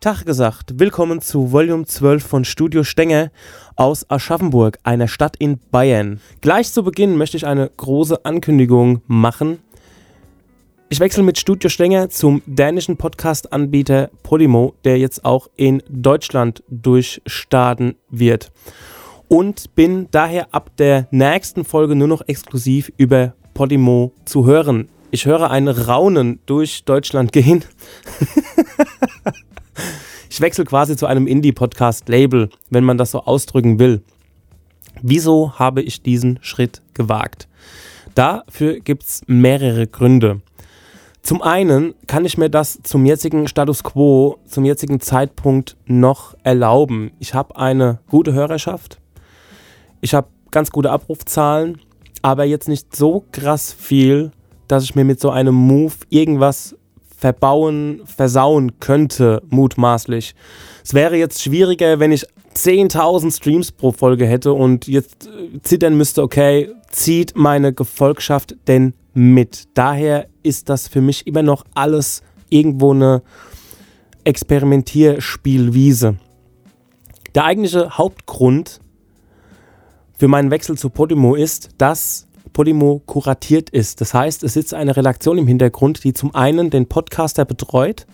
Tag gesagt, willkommen zu Volume 12 von Studio Stenger aus Aschaffenburg, einer Stadt in Bayern. Gleich zu Beginn möchte ich eine große Ankündigung machen. Ich wechsle mit Studio Stenger zum dänischen Podcast-Anbieter Podimo, der jetzt auch in Deutschland durchstarten wird. Und bin daher ab der nächsten Folge nur noch exklusiv über Podimo zu hören. Ich höre ein Raunen durch Deutschland gehen. ich wechsle quasi zu einem Indie-Podcast-Label, wenn man das so ausdrücken will. Wieso habe ich diesen Schritt gewagt? Dafür gibt es mehrere Gründe. Zum einen kann ich mir das zum jetzigen Status quo, zum jetzigen Zeitpunkt noch erlauben. Ich habe eine gute Hörerschaft, ich habe ganz gute Abrufzahlen, aber jetzt nicht so krass viel, dass ich mir mit so einem Move irgendwas verbauen, versauen könnte, mutmaßlich. Es wäre jetzt schwieriger, wenn ich 10.000 Streams pro Folge hätte und jetzt äh, zittern müsste, okay, zieht meine Gefolgschaft denn mit? Daher ist das für mich immer noch alles irgendwo eine Experimentierspielwiese. Der eigentliche Hauptgrund für meinen Wechsel zu Podimo ist, dass Podimo kuratiert ist. Das heißt, es sitzt eine Redaktion im Hintergrund, die zum einen den Podcaster betreut,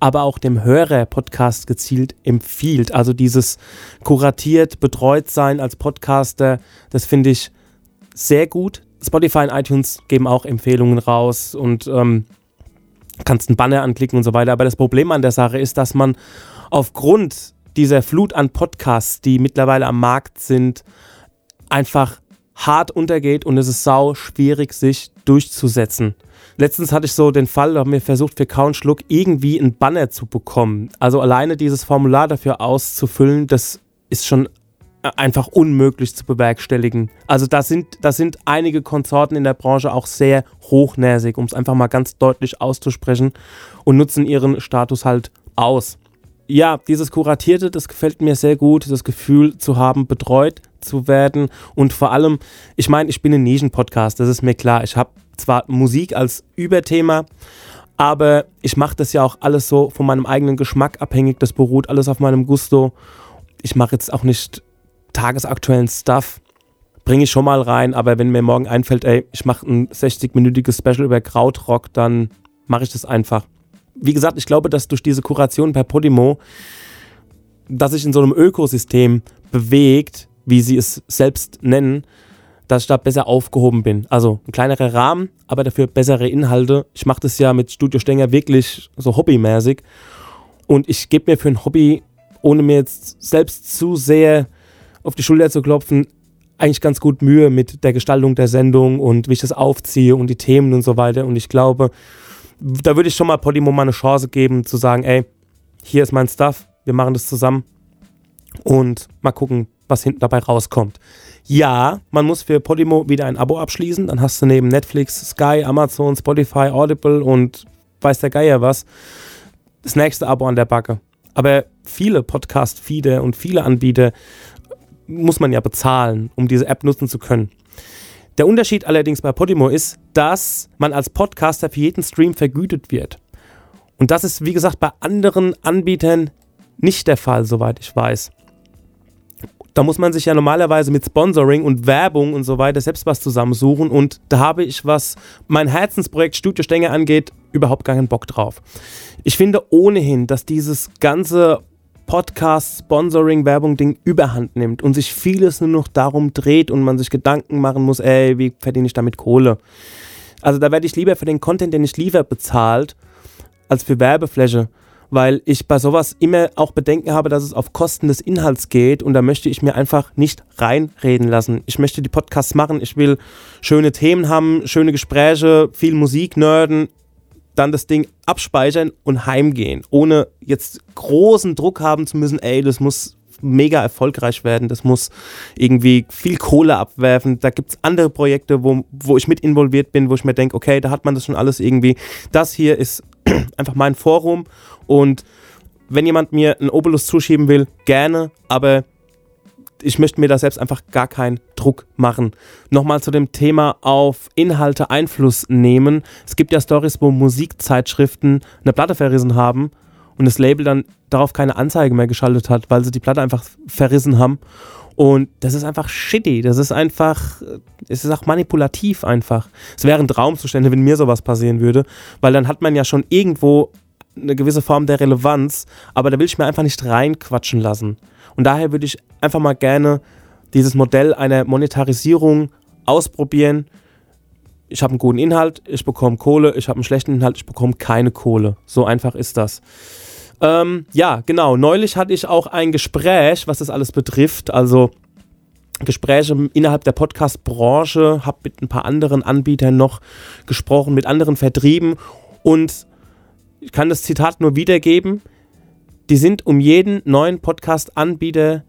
aber auch dem Hörer Podcast gezielt empfiehlt. Also dieses kuratiert, betreut sein als Podcaster, das finde ich sehr gut. Spotify und iTunes geben auch Empfehlungen raus und ähm, kannst einen Banner anklicken und so weiter. Aber das Problem an der Sache ist, dass man aufgrund dieser Flut an Podcasts, die mittlerweile am Markt sind, einfach hart untergeht und es ist sau schwierig, sich durchzusetzen. Letztens hatte ich so den Fall, da haben wir versucht, für Kauen Schluck irgendwie einen Banner zu bekommen. Also alleine dieses Formular dafür auszufüllen, das ist schon einfach unmöglich zu bewerkstelligen. Also da sind, da sind einige Konsorten in der Branche auch sehr hochnäsig, um es einfach mal ganz deutlich auszusprechen und nutzen ihren Status halt aus ja, dieses Kuratierte, das gefällt mir sehr gut, das Gefühl zu haben, betreut zu werden und vor allem, ich meine, ich bin ein Nischen-Podcast, das ist mir klar. Ich habe zwar Musik als Überthema, aber ich mache das ja auch alles so von meinem eigenen Geschmack abhängig, das beruht alles auf meinem Gusto. Ich mache jetzt auch nicht tagesaktuellen Stuff, bringe ich schon mal rein, aber wenn mir morgen einfällt, ey, ich mache ein 60-minütiges Special über Krautrock, dann mache ich das einfach wie gesagt, ich glaube, dass durch diese Kuration per Podimo, dass sich in so einem Ökosystem bewegt, wie sie es selbst nennen, dass ich da besser aufgehoben bin. Also ein kleinerer Rahmen, aber dafür bessere Inhalte. Ich mache das ja mit Studio Stenger wirklich so hobbymäßig. Und ich gebe mir für ein Hobby, ohne mir jetzt selbst zu sehr auf die Schulter zu klopfen, eigentlich ganz gut Mühe mit der Gestaltung der Sendung und wie ich das aufziehe und die Themen und so weiter. Und ich glaube, da würde ich schon mal Podimo mal eine Chance geben, zu sagen, ey, hier ist mein Stuff, wir machen das zusammen und mal gucken, was hinten dabei rauskommt. Ja, man muss für Podimo wieder ein Abo abschließen, dann hast du neben Netflix, Sky, Amazon, Spotify, Audible und weiß der Geier was, das nächste Abo an der Backe. Aber viele Podcast-Feeder und viele Anbieter muss man ja bezahlen, um diese App nutzen zu können. Der Unterschied allerdings bei Podimo ist, dass man als Podcaster für jeden Stream vergütet wird. Und das ist, wie gesagt, bei anderen Anbietern nicht der Fall, soweit ich weiß. Da muss man sich ja normalerweise mit Sponsoring und Werbung und so weiter selbst was zusammensuchen. Und da habe ich, was mein Herzensprojekt Studio Stänger angeht, überhaupt gar keinen Bock drauf. Ich finde ohnehin, dass dieses ganze Podcast, Sponsoring, Werbung Ding überhand nimmt und sich vieles nur noch darum dreht und man sich Gedanken machen muss, ey, wie verdiene ich damit Kohle? Also da werde ich lieber für den Content, den ich liefere, bezahlt, als für Werbefläche, weil ich bei sowas immer auch Bedenken habe, dass es auf Kosten des Inhalts geht und da möchte ich mir einfach nicht reinreden lassen. Ich möchte die Podcasts machen, ich will schöne Themen haben, schöne Gespräche, viel Musik nerden dann das Ding abspeichern und heimgehen, ohne jetzt großen Druck haben zu müssen, ey, das muss mega erfolgreich werden, das muss irgendwie viel Kohle abwerfen. Da gibt es andere Projekte, wo, wo ich mit involviert bin, wo ich mir denke, okay, da hat man das schon alles irgendwie. Das hier ist einfach mein Forum und wenn jemand mir einen Obolus zuschieben will, gerne, aber ich möchte mir da selbst einfach gar keinen Druck machen. Nochmal zu dem Thema auf Inhalte Einfluss nehmen. Es gibt ja Stories, wo Musikzeitschriften eine Platte verrissen haben und das Label dann darauf keine Anzeige mehr geschaltet hat, weil sie die Platte einfach verrissen haben. Und das ist einfach shitty. Das ist einfach, es ist auch manipulativ einfach. Es wären Traumzustände, wenn mir sowas passieren würde, weil dann hat man ja schon irgendwo eine gewisse Form der Relevanz, aber da will ich mir einfach nicht reinquatschen lassen. Und daher würde ich einfach mal gerne dieses Modell einer Monetarisierung ausprobieren. Ich habe einen guten Inhalt, ich bekomme Kohle, ich habe einen schlechten Inhalt, ich bekomme keine Kohle. So einfach ist das. Ähm, ja, genau. Neulich hatte ich auch ein Gespräch, was das alles betrifft. Also Gespräche innerhalb der Podcast-Branche, habe mit ein paar anderen Anbietern noch gesprochen, mit anderen Vertrieben und ich kann das Zitat nur wiedergeben. Die sind um jeden neuen Podcast-Anbieter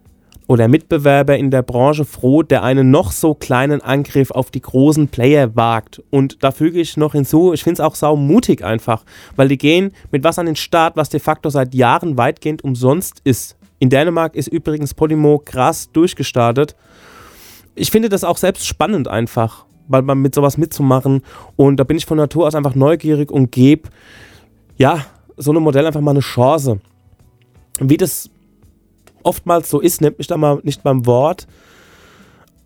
oder Mitbewerber in der Branche froh, der einen noch so kleinen Angriff auf die großen Player wagt. Und da füge ich noch hinzu, ich finde es auch saumutig einfach, weil die gehen mit was an den Start, was de facto seit Jahren weitgehend umsonst ist. In Dänemark ist übrigens Podimo krass durchgestartet. Ich finde das auch selbst spannend einfach, weil man mit sowas mitzumachen und da bin ich von Natur aus einfach neugierig und gebe ja so einem Modell einfach mal eine Chance. Wie das oftmals so ist, nimmt mich da mal nicht beim Wort.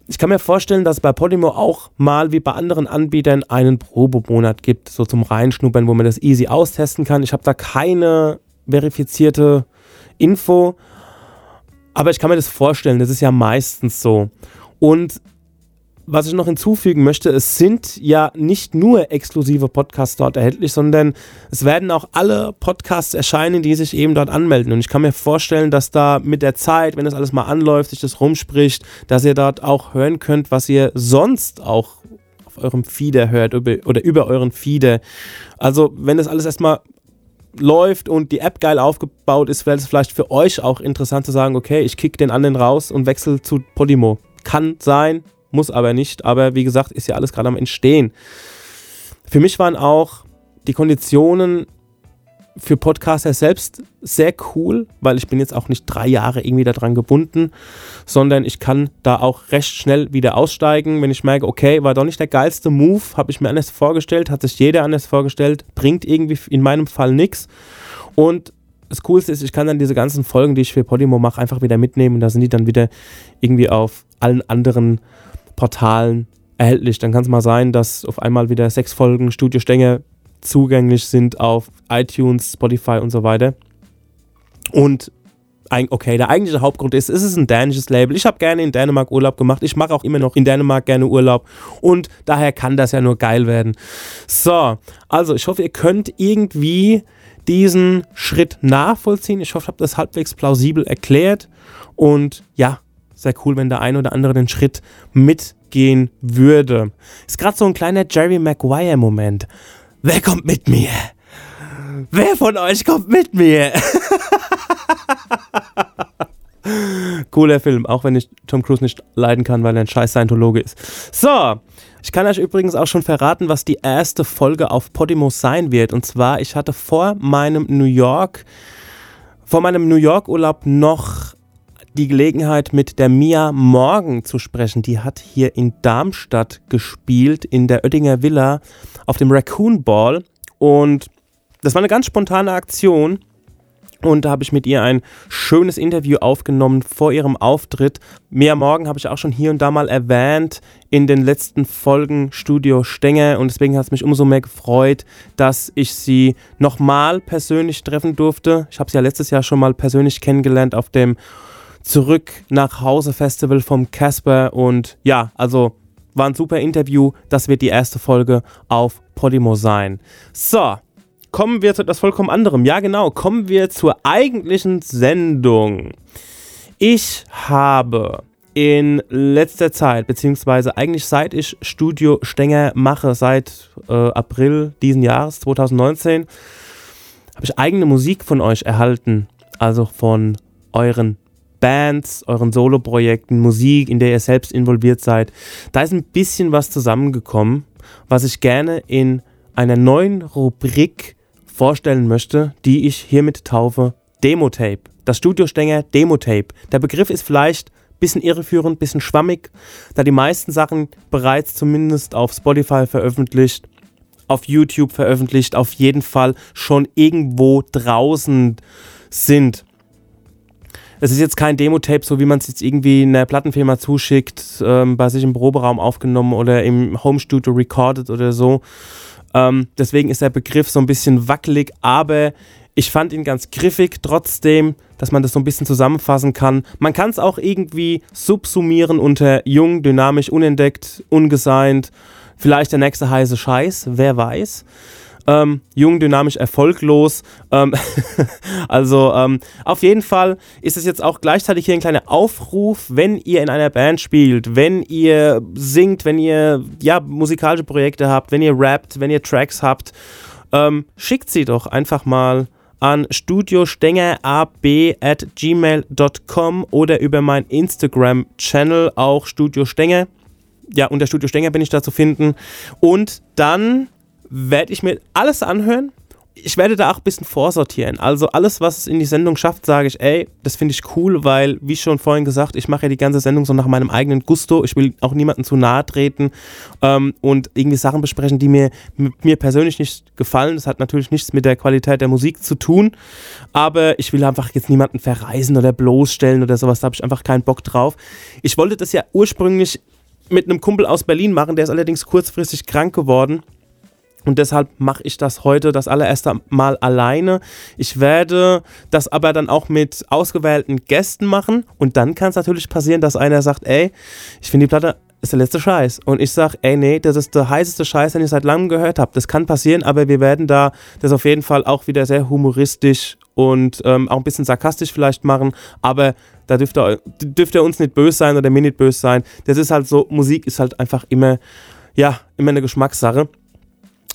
Ich kann mir vorstellen, dass es bei Podimo auch mal wie bei anderen Anbietern einen Probemonat gibt, so zum Reinschnuppern, wo man das easy austesten kann. Ich habe da keine verifizierte Info, aber ich kann mir das vorstellen, das ist ja meistens so. Und was ich noch hinzufügen möchte, es sind ja nicht nur exklusive Podcasts dort erhältlich, sondern es werden auch alle Podcasts erscheinen, die sich eben dort anmelden. Und ich kann mir vorstellen, dass da mit der Zeit, wenn das alles mal anläuft, sich das rumspricht, dass ihr dort auch hören könnt, was ihr sonst auch auf eurem Feeder hört oder über euren Feeder. Also, wenn das alles erstmal läuft und die App geil aufgebaut ist, wäre es vielleicht für euch auch interessant zu sagen, okay, ich kick den anderen raus und wechsle zu Podimo. Kann sein, muss aber nicht. Aber wie gesagt, ist ja alles gerade am Entstehen. Für mich waren auch die Konditionen für Podcaster selbst sehr cool, weil ich bin jetzt auch nicht drei Jahre irgendwie daran gebunden, sondern ich kann da auch recht schnell wieder aussteigen, wenn ich merke, okay, war doch nicht der geilste Move, habe ich mir anders vorgestellt, hat sich jeder anders vorgestellt, bringt irgendwie in meinem Fall nichts. Und das Coolste ist, ich kann dann diese ganzen Folgen, die ich für Podimo mache, einfach wieder mitnehmen und da sind die dann wieder irgendwie auf allen anderen Portalen erhältlich. Dann kann es mal sein, dass auf einmal wieder sechs Folgen Studio Stänge zugänglich sind auf iTunes, Spotify und so weiter. Und okay, der eigentliche Hauptgrund ist, es ist ein dänisches Label. Ich habe gerne in Dänemark Urlaub gemacht. Ich mache auch immer noch in Dänemark gerne Urlaub. Und daher kann das ja nur geil werden. So, also ich hoffe, ihr könnt irgendwie diesen Schritt nachvollziehen. Ich hoffe, ich habe das halbwegs plausibel erklärt. Und ja, sehr cool, wenn der ein oder andere den Schritt mitgehen würde. Ist gerade so ein kleiner Jerry Maguire-Moment. Wer kommt mit mir? Wer von euch kommt mit mir? Cooler Film, auch wenn ich Tom Cruise nicht leiden kann, weil er ein scheiß Scientologe ist. So, ich kann euch übrigens auch schon verraten, was die erste Folge auf Podimo sein wird. Und zwar, ich hatte vor meinem New York, vor meinem New York Urlaub noch die Gelegenheit, mit der Mia Morgan zu sprechen. Die hat hier in Darmstadt gespielt, in der Oettinger Villa auf dem Raccoon Ball. Und das war eine ganz spontane Aktion. Und da habe ich mit ihr ein schönes Interview aufgenommen vor ihrem Auftritt. Mia Morgan habe ich auch schon hier und da mal erwähnt in den letzten Folgen Studio Stenger. Und deswegen hat es mich umso mehr gefreut, dass ich sie nochmal persönlich treffen durfte. Ich habe sie ja letztes Jahr schon mal persönlich kennengelernt auf dem Zurück nach Hause Festival vom Casper und ja, also war ein super Interview. Das wird die erste Folge auf Podimo sein. So, kommen wir zu etwas vollkommen anderem. Ja, genau, kommen wir zur eigentlichen Sendung. Ich habe in letzter Zeit, beziehungsweise eigentlich seit ich Studio Stenger mache, seit äh, April diesen Jahres, 2019, habe ich eigene Musik von euch erhalten. Also von euren Bands, euren Soloprojekten, Musik, in der ihr selbst involviert seid. Da ist ein bisschen was zusammengekommen, was ich gerne in einer neuen Rubrik vorstellen möchte, die ich hiermit taufe Demo-Tape. Das Studiostänger Demo-Tape. Der Begriff ist vielleicht bisschen irreführend, bisschen schwammig, da die meisten Sachen bereits zumindest auf Spotify veröffentlicht, auf YouTube veröffentlicht, auf jeden Fall schon irgendwo draußen sind. Es ist jetzt kein Demo-Tape, so wie man es jetzt irgendwie in der Plattenfirma zuschickt, ähm, bei sich im Proberaum aufgenommen oder im Home-Studio recorded oder so. Ähm, deswegen ist der Begriff so ein bisschen wackelig, aber ich fand ihn ganz griffig, trotzdem, dass man das so ein bisschen zusammenfassen kann. Man kann es auch irgendwie subsumieren unter jung, dynamisch, unentdeckt, ungeseint. Vielleicht der nächste heiße Scheiß, wer weiß. Ähm, jung, dynamisch, erfolglos. Ähm also ähm, auf jeden Fall ist es jetzt auch gleichzeitig hier ein kleiner Aufruf, wenn ihr in einer Band spielt, wenn ihr singt, wenn ihr ja musikalische Projekte habt, wenn ihr rappt, wenn ihr Tracks habt, ähm, schickt sie doch einfach mal an studiostengerab at gmail.com oder über mein Instagram-Channel auch Studio Stenger. Ja, unter Studio Stenger bin ich da zu finden. Und dann werde ich mir alles anhören ich werde da auch ein bisschen vorsortieren. Also alles, was es in die Sendung schafft, sage ich, ey, das finde ich cool, weil, wie schon vorhin gesagt, ich mache ja die ganze Sendung so nach meinem eigenen Gusto. Ich will auch niemandem zu nahe treten ähm, und irgendwie Sachen besprechen, die mir, mir persönlich nicht gefallen. Das hat natürlich nichts mit der Qualität der Musik zu tun, aber ich will einfach jetzt niemanden verreisen oder bloßstellen oder sowas. Da habe ich einfach keinen Bock drauf. Ich wollte das ja ursprünglich mit einem Kumpel aus Berlin machen, der ist allerdings kurzfristig krank geworden. Und deshalb mache ich das heute das allererste Mal alleine. Ich werde das aber dann auch mit ausgewählten Gästen machen. Und dann kann es natürlich passieren, dass einer sagt, ey, ich finde die Platte ist der letzte Scheiß. Und ich sage, ey, nee, das ist der heißeste Scheiß, den ich seit langem gehört habe. Das kann passieren, aber wir werden da das auf jeden Fall auch wieder sehr humoristisch und ähm, auch ein bisschen sarkastisch vielleicht machen. Aber da dürft ihr, dürft ihr uns nicht böse sein oder mir nicht böse sein. Das ist halt so, Musik ist halt einfach immer, ja, immer eine Geschmackssache.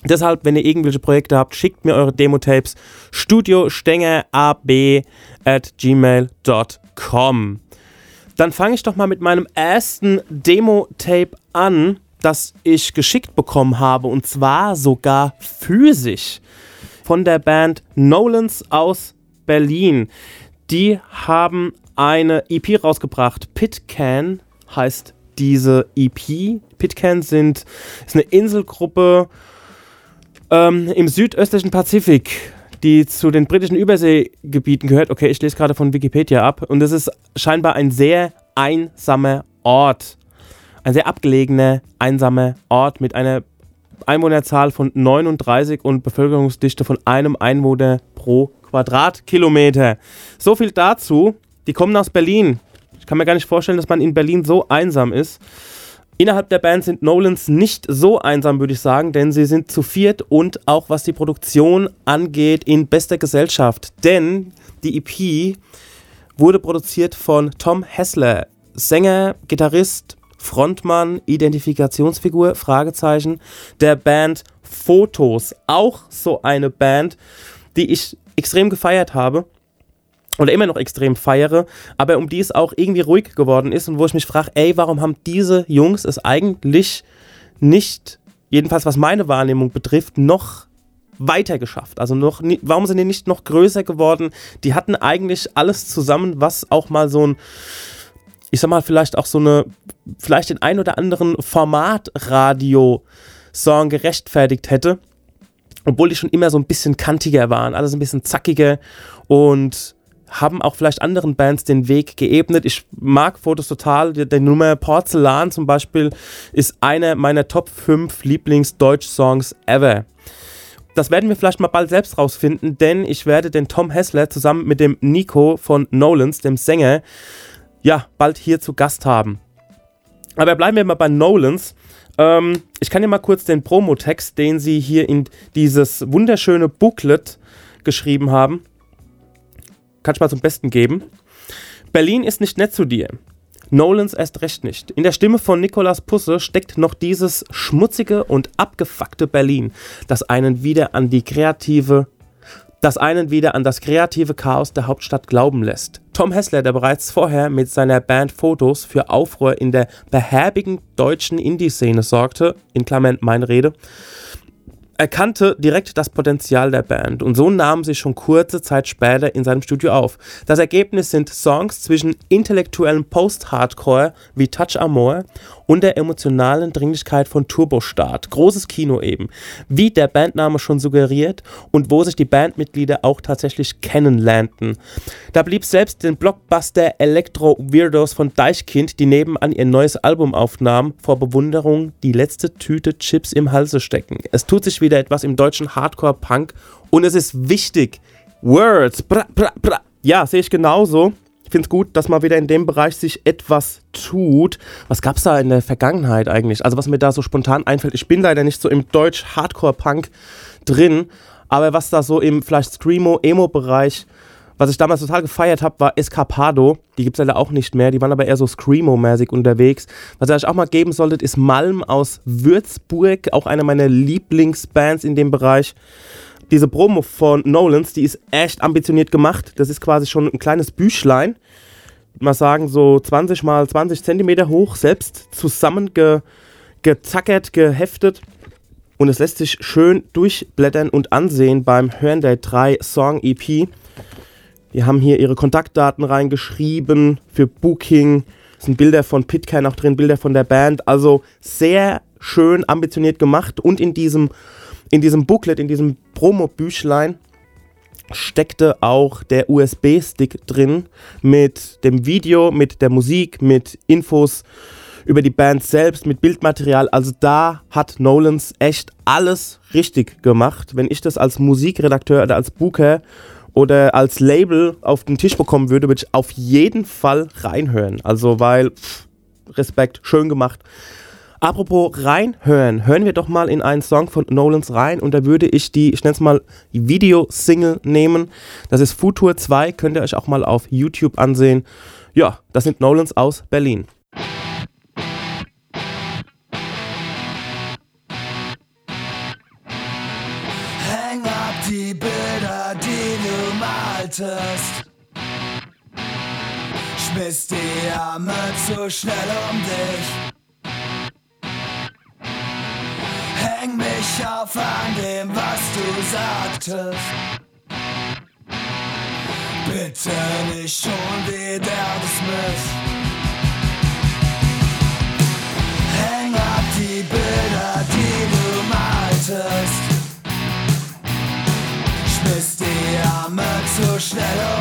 Deshalb, wenn ihr irgendwelche Projekte habt, schickt mir eure Demo-Tapes studiostengerab at gmail.com. Dann fange ich doch mal mit meinem ersten Demo-Tape an, das ich geschickt bekommen habe und zwar sogar physisch von der Band Nolans aus Berlin. Die haben eine EP rausgebracht. Pitcan heißt diese EP. Pitcan sind, ist eine Inselgruppe ähm, im südöstlichen Pazifik, die zu den britischen Überseegebieten gehört. Okay, ich lese gerade von Wikipedia ab. Und es ist scheinbar ein sehr einsamer Ort. Ein sehr abgelegener, einsamer Ort mit einer Einwohnerzahl von 39 und Bevölkerungsdichte von einem Einwohner pro Quadratkilometer. So viel dazu. Die kommen aus Berlin. Ich kann mir gar nicht vorstellen, dass man in Berlin so einsam ist. Innerhalb der Band sind Nolans nicht so einsam, würde ich sagen, denn sie sind zu viert und auch was die Produktion angeht, in bester Gesellschaft. Denn die EP wurde produziert von Tom Hessler, Sänger, Gitarrist, Frontmann, Identifikationsfigur, Fragezeichen, der Band Fotos. Auch so eine Band, die ich extrem gefeiert habe oder immer noch extrem feiere, aber um die es auch irgendwie ruhig geworden ist und wo ich mich frage, ey, warum haben diese Jungs es eigentlich nicht, jedenfalls was meine Wahrnehmung betrifft, noch weiter geschafft? Also noch, warum sind die nicht noch größer geworden? Die hatten eigentlich alles zusammen, was auch mal so ein, ich sag mal, vielleicht auch so eine, vielleicht den ein oder anderen Formatradio-Song gerechtfertigt hätte. Obwohl die schon immer so ein bisschen kantiger waren, alles ein bisschen zackiger und haben auch vielleicht anderen Bands den Weg geebnet. Ich mag Fotos total. Die, Nummer Porzellan zum Beispiel ist einer meiner Top 5 Lieblings-Deutsch-Songs ever. Das werden wir vielleicht mal bald selbst rausfinden, denn ich werde den Tom Hessler zusammen mit dem Nico von Nolans, dem Sänger, ja, bald hier zu Gast haben. Aber bleiben wir mal bei Nolans. Ähm, ich kann dir mal kurz den Promotext, den sie hier in dieses wunderschöne Booklet geschrieben haben, kann ich mal zum Besten geben. Berlin ist nicht nett zu dir. Nolans erst recht nicht. In der Stimme von Nicolas Pusse steckt noch dieses schmutzige und abgefuckte Berlin, das einen wieder an die kreative das einen wieder an das kreative Chaos der Hauptstadt glauben lässt. Tom Hessler, der bereits vorher mit seiner Band Fotos für Aufruhr in der behäbigen deutschen Indie-Szene sorgte, in Klammern meine Rede, erkannte direkt das Potenzial der Band und so nahm sie schon kurze Zeit später in seinem Studio auf. Das Ergebnis sind Songs zwischen intellektuellem Post-Hardcore wie Touch Amore und der emotionalen Dringlichkeit von Turbostart. Großes Kino eben, wie der Bandname schon suggeriert und wo sich die Bandmitglieder auch tatsächlich kennenlernten. Da blieb selbst den Blockbuster Electro Weirdos von Deichkind, die nebenan ihr neues Album aufnahmen, vor Bewunderung die letzte Tüte Chips im Halse stecken. Es tut sich wieder etwas im deutschen Hardcore-Punk und es ist wichtig. Words, bra, bra, bra. Ja, sehe ich genauso. Ich finde es gut, dass mal wieder in dem Bereich sich etwas tut. Was gab es da in der Vergangenheit eigentlich? Also was mir da so spontan einfällt, ich bin leider nicht so im Deutsch-Hardcore-Punk drin, aber was da so im vielleicht Screamo-Emo-Bereich, was ich damals total gefeiert habe, war Escapado. Die gibt es leider auch nicht mehr, die waren aber eher so Screamo-mäßig unterwegs. Was ihr euch auch mal geben solltet, ist Malm aus Würzburg, auch eine meiner Lieblingsbands in dem Bereich diese Promo von Nolans, die ist echt ambitioniert gemacht. Das ist quasi schon ein kleines Büchlein. Mal sagen, so 20 mal 20 Zentimeter hoch, selbst zusammengezackert, geheftet. Und es lässt sich schön durchblättern und ansehen beim Hören der 3 Song EP. Die haben hier ihre Kontaktdaten reingeschrieben für Booking. Es sind Bilder von Pitcairn auch drin, Bilder von der Band. Also sehr schön ambitioniert gemacht und in diesem in diesem Booklet, in diesem Promo-Büchlein steckte auch der USB-Stick drin mit dem Video, mit der Musik, mit Infos über die Band selbst, mit Bildmaterial. Also da hat Nolans echt alles richtig gemacht. Wenn ich das als Musikredakteur oder als Booker oder als Label auf den Tisch bekommen würde, würde ich auf jeden Fall reinhören. Also weil, pff, Respekt, schön gemacht. Apropos reinhören, hören wir doch mal in einen Song von Nolans rein und da würde ich die, ich nenne es mal Video-Single nehmen. Das ist Futur 2, könnt ihr euch auch mal auf YouTube ansehen. Ja, das sind Nolans aus Berlin. Häng ab die Bilder, die du maltest. Schmiss die Arme zu schnell um dich. Mich auf an dem, was du sagtest. Bitte nicht schon wieder dismiss. Häng ab die Bilder, die du maltest. Schmiss die Arme zu schnell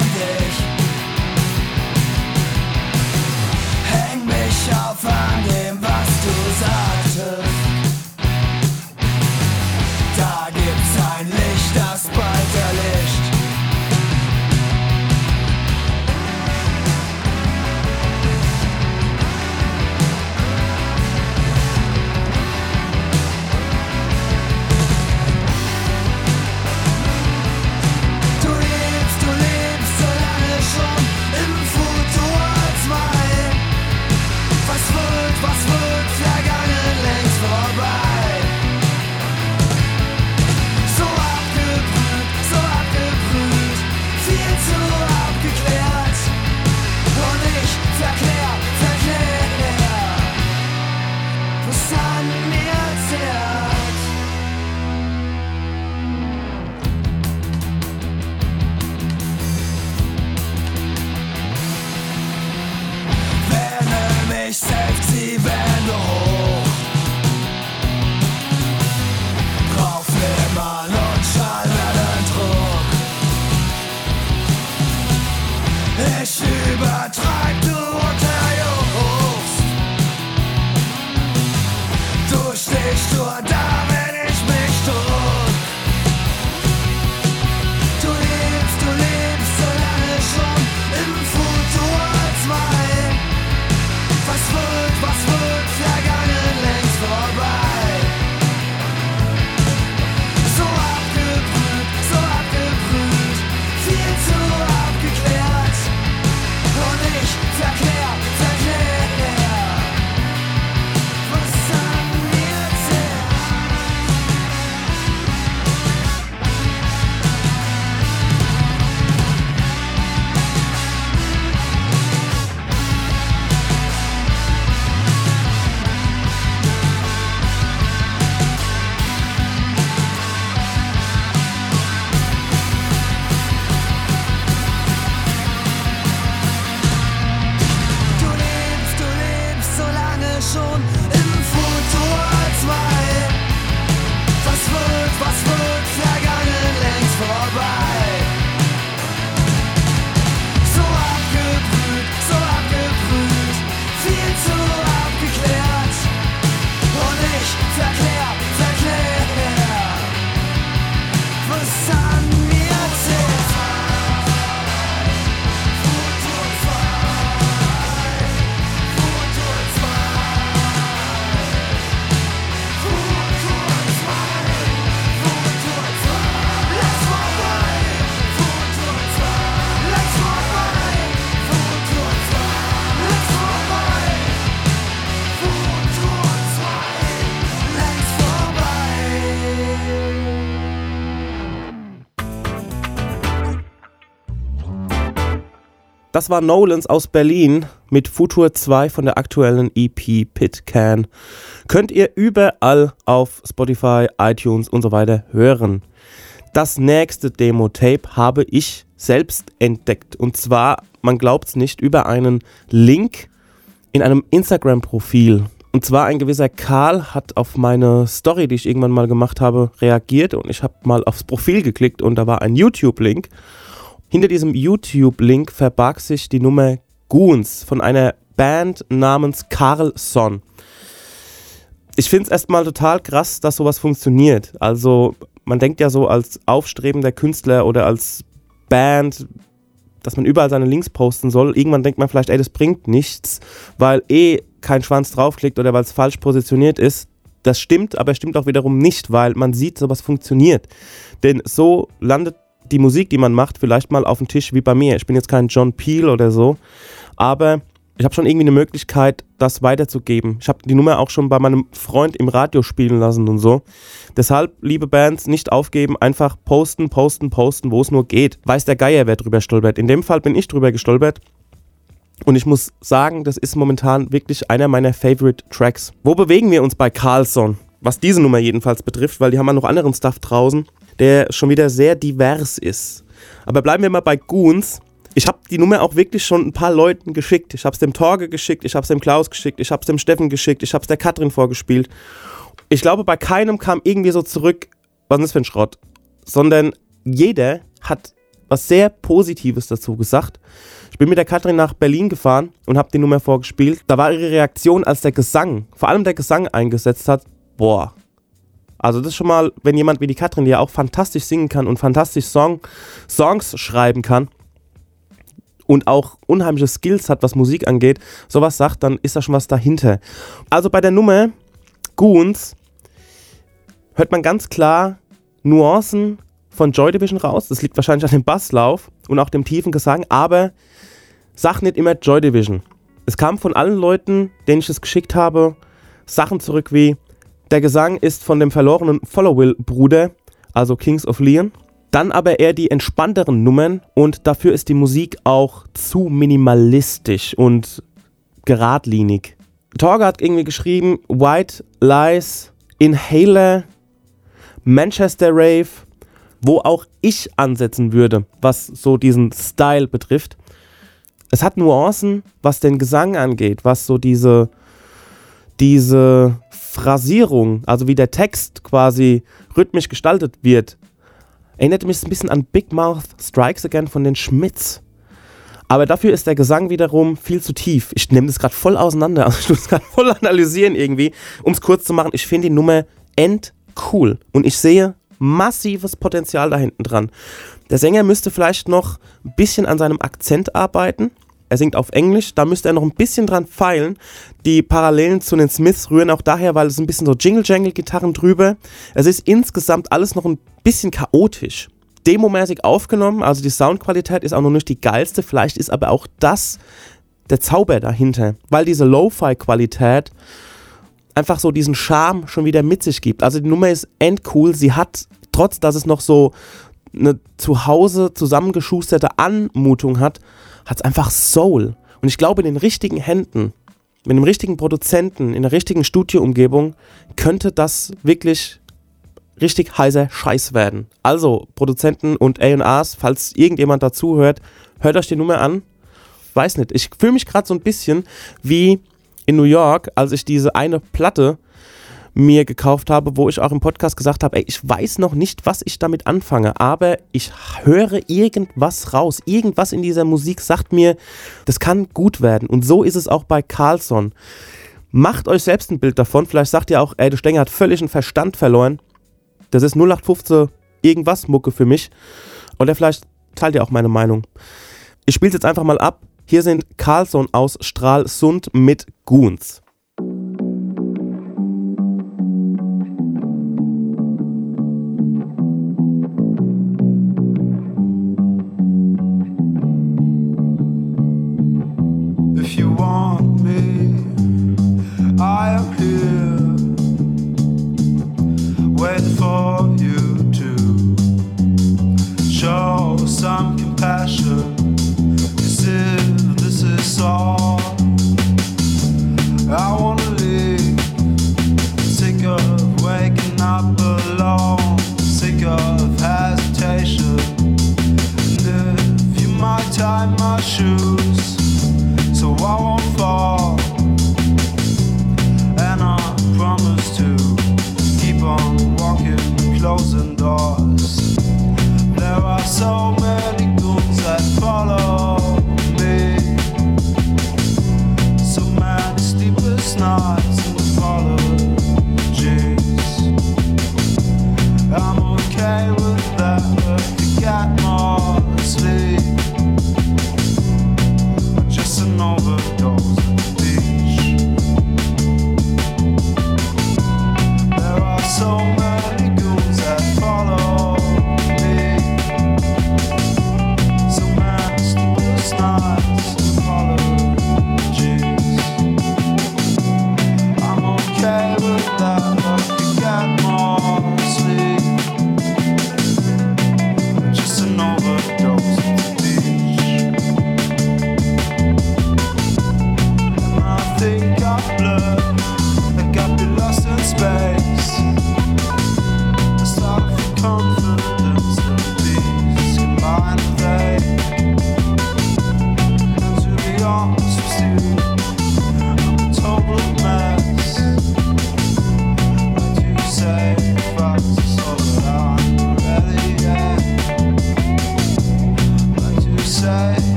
next to a. Das war Nolans aus Berlin mit Futur 2 von der aktuellen EP Pit Can. Könnt ihr überall auf Spotify, iTunes und so weiter hören. Das nächste Demo-Tape habe ich selbst entdeckt. Und zwar, man glaubt es nicht, über einen Link in einem Instagram-Profil. Und zwar ein gewisser Karl hat auf meine Story, die ich irgendwann mal gemacht habe, reagiert und ich habe mal aufs Profil geklickt und da war ein YouTube-Link. Hinter diesem YouTube-Link verbarg sich die Nummer Goons von einer Band namens Carlson. Ich finde es erstmal total krass, dass sowas funktioniert. Also man denkt ja so als aufstrebender Künstler oder als Band, dass man überall seine Links posten soll. Irgendwann denkt man vielleicht, ey, das bringt nichts, weil eh kein Schwanz draufklickt oder weil es falsch positioniert ist. Das stimmt, aber stimmt auch wiederum nicht, weil man sieht, sowas funktioniert. Denn so landet die Musik, die man macht, vielleicht mal auf dem Tisch wie bei mir. Ich bin jetzt kein John Peel oder so, aber ich habe schon irgendwie eine Möglichkeit, das weiterzugeben. Ich habe die Nummer auch schon bei meinem Freund im Radio spielen lassen und so. Deshalb, liebe Bands, nicht aufgeben, einfach posten, posten, posten, wo es nur geht. Weiß der Geier, wer drüber stolpert. In dem Fall bin ich drüber gestolpert. Und ich muss sagen, das ist momentan wirklich einer meiner Favorite Tracks. Wo bewegen wir uns bei Carlson? Was diese Nummer jedenfalls betrifft, weil die haben ja noch anderen Stuff draußen, der schon wieder sehr divers ist. Aber bleiben wir mal bei Goons. Ich habe die Nummer auch wirklich schon ein paar Leuten geschickt. Ich habe es dem Torge geschickt, ich habe es dem Klaus geschickt, ich habe es dem Steffen geschickt, ich habe es der Katrin vorgespielt. Ich glaube, bei keinem kam irgendwie so zurück, was ist das für ein Schrott, sondern jeder hat was sehr Positives dazu gesagt. Ich bin mit der Katrin nach Berlin gefahren und habe die Nummer vorgespielt. Da war ihre Reaktion, als der Gesang, vor allem der Gesang eingesetzt hat, boah. Also das ist schon mal, wenn jemand wie die Katrin, die ja auch fantastisch singen kann und fantastisch Song, Songs schreiben kann und auch unheimliche Skills hat, was Musik angeht, sowas sagt, dann ist da schon was dahinter. Also bei der Nummer Goons hört man ganz klar Nuancen von Joy Division raus. Das liegt wahrscheinlich an dem Basslauf und auch dem tiefen Gesang, aber sag nicht immer Joy Division. Es kam von allen Leuten, denen ich es geschickt habe, Sachen zurück wie der Gesang ist von dem verlorenen Followill-Bruder, also Kings of Leon. Dann aber eher die entspannteren Nummern und dafür ist die Musik auch zu minimalistisch und geradlinig. Torge hat irgendwie geschrieben, White Lies, Inhaler, Manchester Rave, wo auch ich ansetzen würde, was so diesen Style betrifft. Es hat Nuancen, was den Gesang angeht, was so diese, diese Phrasierung, also wie der Text quasi rhythmisch gestaltet wird, erinnert mich ein bisschen an Big Mouth Strikes Again von den Schmitz. Aber dafür ist der Gesang wiederum viel zu tief. Ich nehme das gerade voll auseinander, also ich muss gerade voll analysieren irgendwie. Um es kurz zu machen, ich finde die Nummer endcool. Und ich sehe massives Potenzial da hinten dran. Der Sänger müsste vielleicht noch ein bisschen an seinem Akzent arbeiten. Er singt auf Englisch, da müsste er noch ein bisschen dran feilen. Die Parallelen zu den Smiths rühren auch daher, weil es ein bisschen so Jingle-Jangle-Gitarren drüber. Es ist insgesamt alles noch ein bisschen chaotisch. Demomäßig aufgenommen, also die Soundqualität ist auch noch nicht die geilste. Vielleicht ist aber auch das der Zauber dahinter, weil diese Lo-Fi-Qualität einfach so diesen Charme schon wieder mit sich gibt. Also die Nummer ist endcool. Sie hat, trotz dass es noch so eine zu Hause zusammengeschusterte Anmutung hat, hat es einfach Soul. Und ich glaube, in den richtigen Händen, mit dem richtigen Produzenten, in der richtigen Studioumgebung, könnte das wirklich richtig heißer Scheiß werden. Also, Produzenten und ARs, falls irgendjemand dazu hört, hört euch die Nummer an. Weiß nicht, ich fühle mich gerade so ein bisschen wie in New York, als ich diese eine Platte mir gekauft habe, wo ich auch im Podcast gesagt habe, ey, ich weiß noch nicht, was ich damit anfange, aber ich höre irgendwas raus. Irgendwas in dieser Musik sagt mir, das kann gut werden. Und so ist es auch bei Carlson. Macht euch selbst ein Bild davon. Vielleicht sagt ihr auch, ey, der Stenger hat völlig einen Verstand verloren. Das ist 0815 irgendwas Mucke für mich. Oder vielleicht teilt ihr auch meine Meinung. Ich spiele es jetzt einfach mal ab. Hier sind Carlson aus Stralsund mit Goons.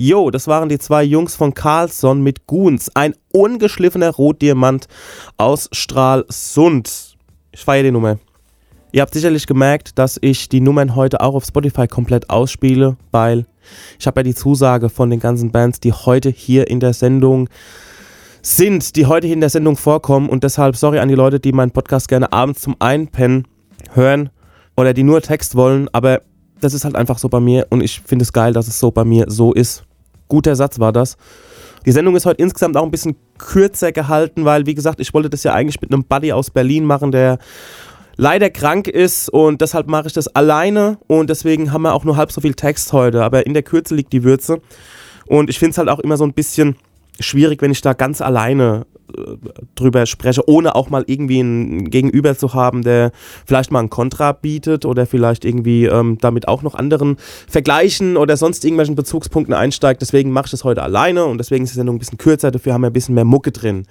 Jo, das waren die zwei Jungs von Carlson mit Goons. Ein ungeschliffener Rotdiamant aus Stralsund. Ich feiere die Nummer. Ihr habt sicherlich gemerkt, dass ich die Nummern heute auch auf Spotify komplett ausspiele, weil ich habe ja die Zusage von den ganzen Bands, die heute hier in der Sendung sind, die heute hier in der Sendung vorkommen und deshalb sorry an die Leute, die meinen Podcast gerne abends zum Einpennen hören oder die nur Text wollen, aber das ist halt einfach so bei mir und ich finde es geil, dass es so bei mir so ist. Guter Satz war das. Die Sendung ist heute insgesamt auch ein bisschen kürzer gehalten, weil, wie gesagt, ich wollte das ja eigentlich mit einem Buddy aus Berlin machen, der leider krank ist und deshalb mache ich das alleine und deswegen haben wir auch nur halb so viel Text heute, aber in der Kürze liegt die Würze und ich finde es halt auch immer so ein bisschen schwierig, wenn ich da ganz alleine äh, drüber spreche, ohne auch mal irgendwie einen Gegenüber zu haben, der vielleicht mal ein Kontra bietet oder vielleicht irgendwie ähm, damit auch noch anderen Vergleichen oder sonst irgendwelchen Bezugspunkten einsteigt. Deswegen mache ich das heute alleine und deswegen ist die Sendung ein bisschen kürzer, dafür haben wir ein bisschen mehr Mucke drin.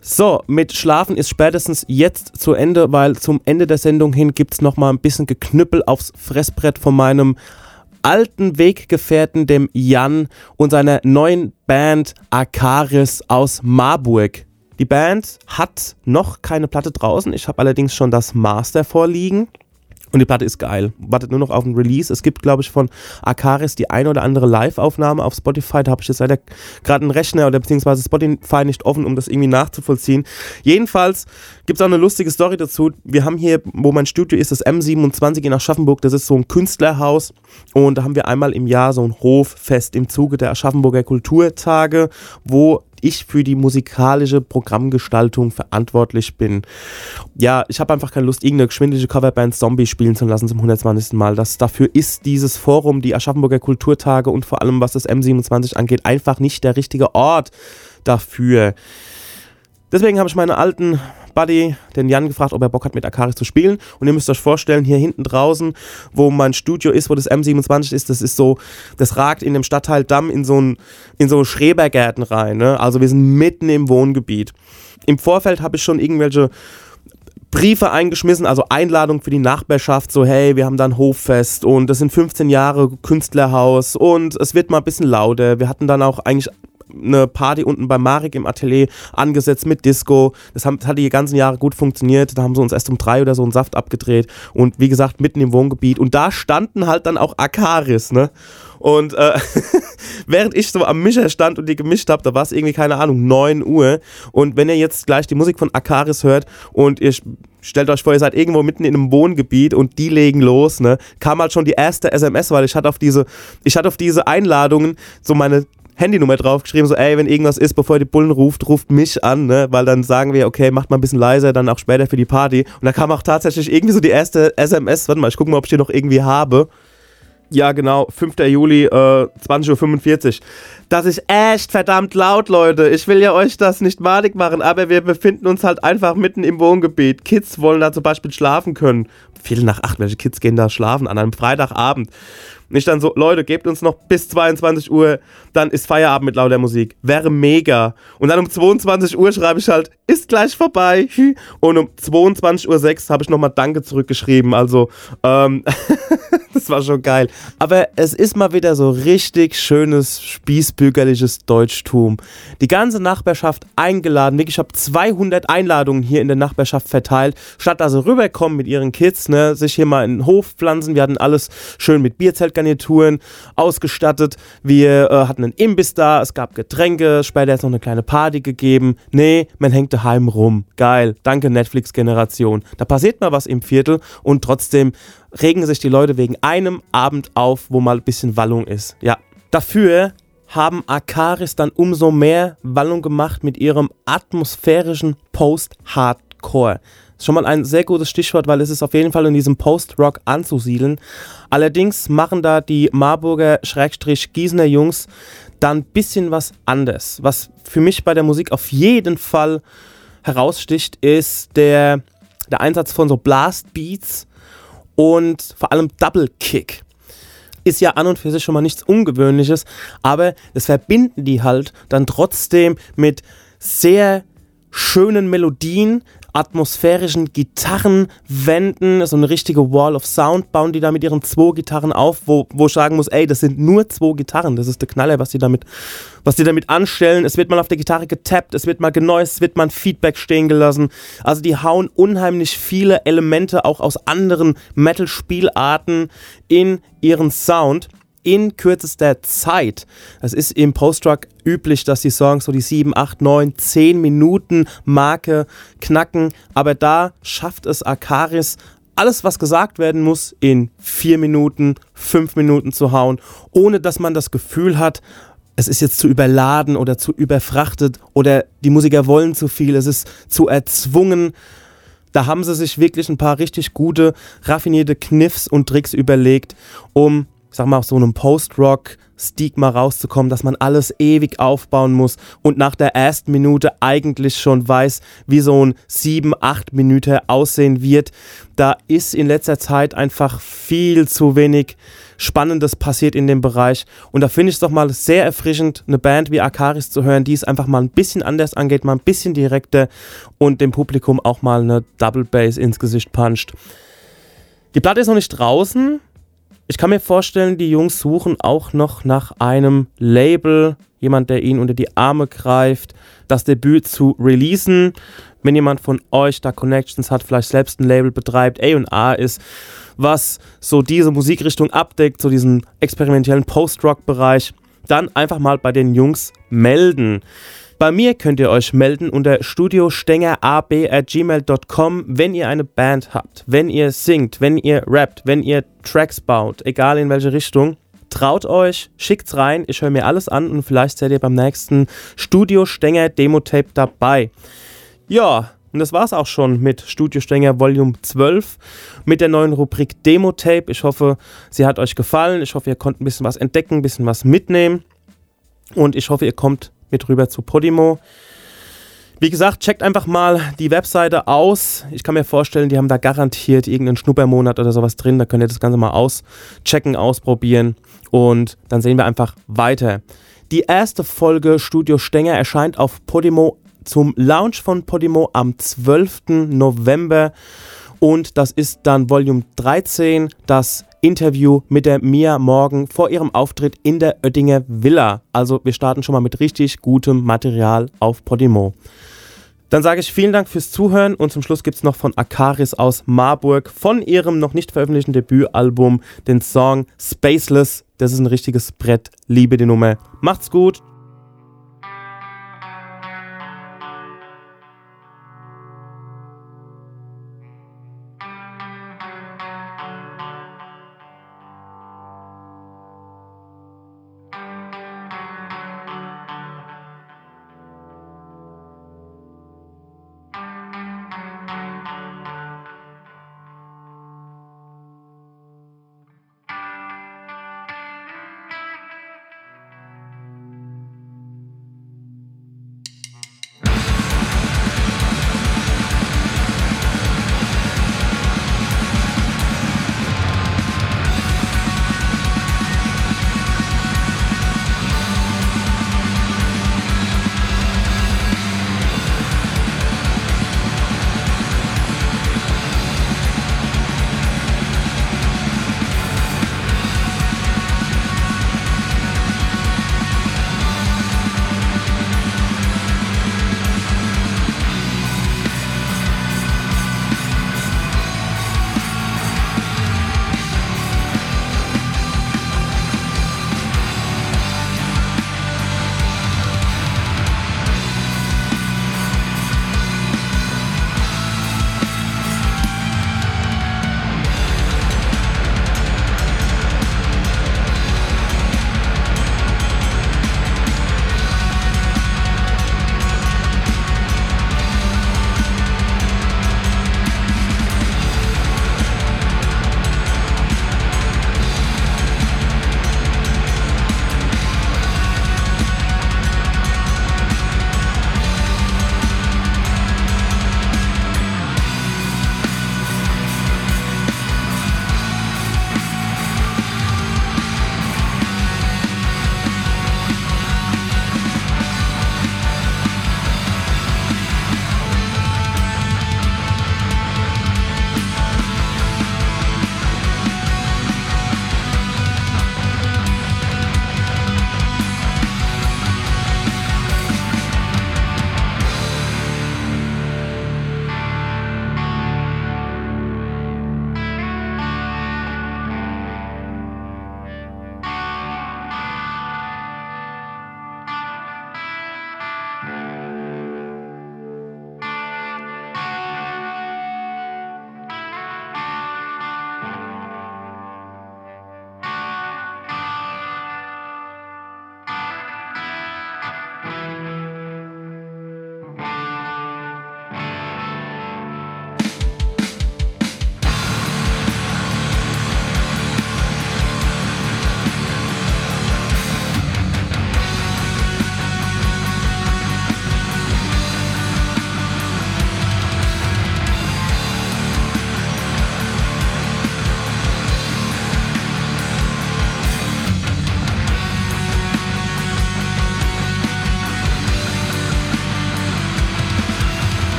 So, mit Schlafen ist spätestens jetzt zu Ende, weil zum Ende der Sendung hin gibt es nochmal ein bisschen Geknüppel aufs Fressbrett von meinem alten Weggefährten, dem Jan und seiner neuen Band Akaris aus Marburg. Die Band hat noch keine Platte draußen. Ich habe allerdings schon das Master vorliegen. Und die Platte ist geil. Wartet nur noch auf den Release. Es gibt, glaube ich, von Akaris die eine oder andere Live-Aufnahme auf Spotify. Da habe ich jetzt leider gerade einen Rechner oder beziehungsweise Spotify nicht offen, um das irgendwie nachzuvollziehen. Jedenfalls gibt es auch eine lustige Story dazu. Wir haben hier, wo mein Studio ist, das M27 in Aschaffenburg. Das ist so ein Künstlerhaus. Und da haben wir einmal im Jahr so ein Hoffest im Zuge der Aschaffenburger Kulturtage, wo ich für die musikalische Programmgestaltung verantwortlich bin. Ja, ich habe einfach keine Lust, irgendeine geschwindliche Coverband Zombie spielen zu lassen zum 120. Mal. Das, dafür ist dieses Forum, die Aschaffenburger Kulturtage und vor allem was das M27 angeht, einfach nicht der richtige Ort dafür. Deswegen habe ich meine alten Buddy, den Jan, gefragt, ob er Bock hat, mit Akaris zu spielen. Und ihr müsst euch vorstellen, hier hinten draußen, wo mein Studio ist, wo das M27 ist, das ist so, das ragt in dem Stadtteil Damm in so, ein, in so Schrebergärten rein. Ne? Also wir sind mitten im Wohngebiet. Im Vorfeld habe ich schon irgendwelche Briefe eingeschmissen, also Einladung für die Nachbarschaft, so hey, wir haben da ein Hoffest und das sind 15 Jahre Künstlerhaus und es wird mal ein bisschen lauter. Wir hatten dann auch eigentlich eine Party unten bei Marek im Atelier angesetzt mit Disco. Das, haben, das hat die ganzen Jahre gut funktioniert. Da haben sie uns erst um drei oder so einen Saft abgedreht. Und wie gesagt, mitten im Wohngebiet. Und da standen halt dann auch Akaris, ne? Und äh, während ich so am Mischer stand und die gemischt habe, da war es irgendwie, keine Ahnung, 9 Uhr. Und wenn ihr jetzt gleich die Musik von Akaris hört und ihr stellt euch vor, ihr seid irgendwo mitten in einem Wohngebiet und die legen los, ne, kam halt schon die erste SMS, weil ich hatte auf diese, ich hatte auf diese Einladungen so meine Handynummer draufgeschrieben, so, ey, wenn irgendwas ist, bevor ihr die Bullen ruft, ruft mich an, ne? Weil dann sagen wir, okay, macht mal ein bisschen leiser, dann auch später für die Party. Und da kam auch tatsächlich irgendwie so die erste SMS, warte mal, ich gucke mal, ob ich die noch irgendwie habe. Ja, genau, 5. Juli, äh, 20.45 Uhr. Das ist echt verdammt laut, Leute. Ich will ja euch das nicht malig machen, aber wir befinden uns halt einfach mitten im Wohngebiet. Kids wollen da zum Beispiel schlafen können. Viertel nach acht, welche Kids gehen da schlafen an einem Freitagabend? Nicht dann so, Leute, gebt uns noch bis 22 Uhr, dann ist Feierabend mit lauter Musik. Wäre mega. Und dann um 22 Uhr schreibe ich halt, ist gleich vorbei. Und um 22.06 Uhr habe ich nochmal Danke zurückgeschrieben. Also, ähm, das war schon geil. Aber es ist mal wieder so richtig schönes, spießbürgerliches Deutschtum. Die ganze Nachbarschaft eingeladen. Wirklich, ich habe 200 Einladungen hier in der Nachbarschaft verteilt. Statt also rüberkommen mit ihren Kids, ne, sich hier mal in den Hof pflanzen. Wir hatten alles schön mit Bierzelt Garnituren ausgestattet. Wir äh, hatten einen Imbiss da, es gab Getränke, später ist noch eine kleine Party gegeben. Nee, man hängt daheim rum. Geil, danke Netflix-Generation. Da passiert mal was im Viertel und trotzdem regen sich die Leute wegen einem Abend auf, wo mal ein bisschen Wallung ist. Ja, dafür haben Akaris dann umso mehr Wallung gemacht mit ihrem atmosphärischen Post-Hardcore schon mal ein sehr gutes Stichwort, weil es ist auf jeden Fall in diesem Post-Rock anzusiedeln. Allerdings machen da die Marburger Schrägstrich Gießener Jungs dann ein bisschen was anders. Was für mich bei der Musik auf jeden Fall heraussticht, ist der, der Einsatz von so Blast Beats und vor allem Double Kick. Ist ja an und für sich schon mal nichts Ungewöhnliches, aber das verbinden die halt dann trotzdem mit sehr schönen Melodien, atmosphärischen Gitarrenwänden, so eine richtige Wall of Sound bauen die da mit ihren zwei Gitarren auf, wo, wo ich sagen muss, ey, das sind nur zwei Gitarren, das ist der Knaller, was die damit, was die damit anstellen. Es wird mal auf der Gitarre getappt, es wird mal geneust, es wird mal ein Feedback stehen gelassen. Also die hauen unheimlich viele Elemente auch aus anderen Metal-Spielarten in ihren Sound in kürzester Zeit. Es ist im Post-Rock üblich, dass die Songs so die 7, 8, 9, 10 Minuten Marke knacken, aber da schafft es Akaris alles, was gesagt werden muss, in 4 Minuten, 5 Minuten zu hauen, ohne dass man das Gefühl hat, es ist jetzt zu überladen oder zu überfrachtet oder die Musiker wollen zu viel, es ist zu erzwungen. Da haben sie sich wirklich ein paar richtig gute, raffinierte Kniffs und Tricks überlegt, um ich sag mal, aus so einem Post-Rock-Stigma rauszukommen, dass man alles ewig aufbauen muss und nach der ersten Minute eigentlich schon weiß, wie so ein 7, 8 Minuten aussehen wird. Da ist in letzter Zeit einfach viel zu wenig Spannendes passiert in dem Bereich. Und da finde ich es doch mal sehr erfrischend, eine Band wie Akaris zu hören, die es einfach mal ein bisschen anders angeht, mal ein bisschen direkter und dem Publikum auch mal eine Double Bass ins Gesicht puncht. Die Platte ist noch nicht draußen. Ich kann mir vorstellen, die Jungs suchen auch noch nach einem Label, jemand, der ihnen unter die Arme greift, das Debüt zu releasen. Wenn jemand von euch da Connections hat, vielleicht selbst ein Label betreibt, A&A ist, was so diese Musikrichtung abdeckt, so diesen experimentellen Post-Rock-Bereich, dann einfach mal bei den Jungs melden. Bei mir könnt ihr euch melden unter studiostengerab.gmail.com, wenn ihr eine Band habt, wenn ihr singt, wenn ihr rappt, wenn ihr Tracks baut, egal in welche Richtung. Traut euch, schickt's rein, ich höre mir alles an und vielleicht seid ihr beim nächsten Studio Stenger Demo-Tape dabei. Ja, und das war's auch schon mit Studio Stenger Volume 12 mit der neuen Rubrik Demo-Tape. Ich hoffe, sie hat euch gefallen. Ich hoffe, ihr konntet ein bisschen was entdecken, ein bisschen was mitnehmen. Und ich hoffe, ihr kommt mit rüber zu Podimo. Wie gesagt, checkt einfach mal die Webseite aus. Ich kann mir vorstellen, die haben da garantiert irgendeinen Schnuppermonat oder sowas drin. Da könnt ihr das Ganze mal auschecken, ausprobieren und dann sehen wir einfach weiter. Die erste Folge Studio Stenger erscheint auf Podimo zum Launch von Podimo am 12. November und das ist dann Volume 13, das Interview mit der Mia Morgan vor ihrem Auftritt in der Oettinger Villa. Also wir starten schon mal mit richtig gutem Material auf Podimo. Dann sage ich vielen Dank fürs Zuhören und zum Schluss gibt es noch von Akaris aus Marburg von ihrem noch nicht veröffentlichten Debütalbum den Song Spaceless. Das ist ein richtiges Brett. Liebe die Nummer. Macht's gut.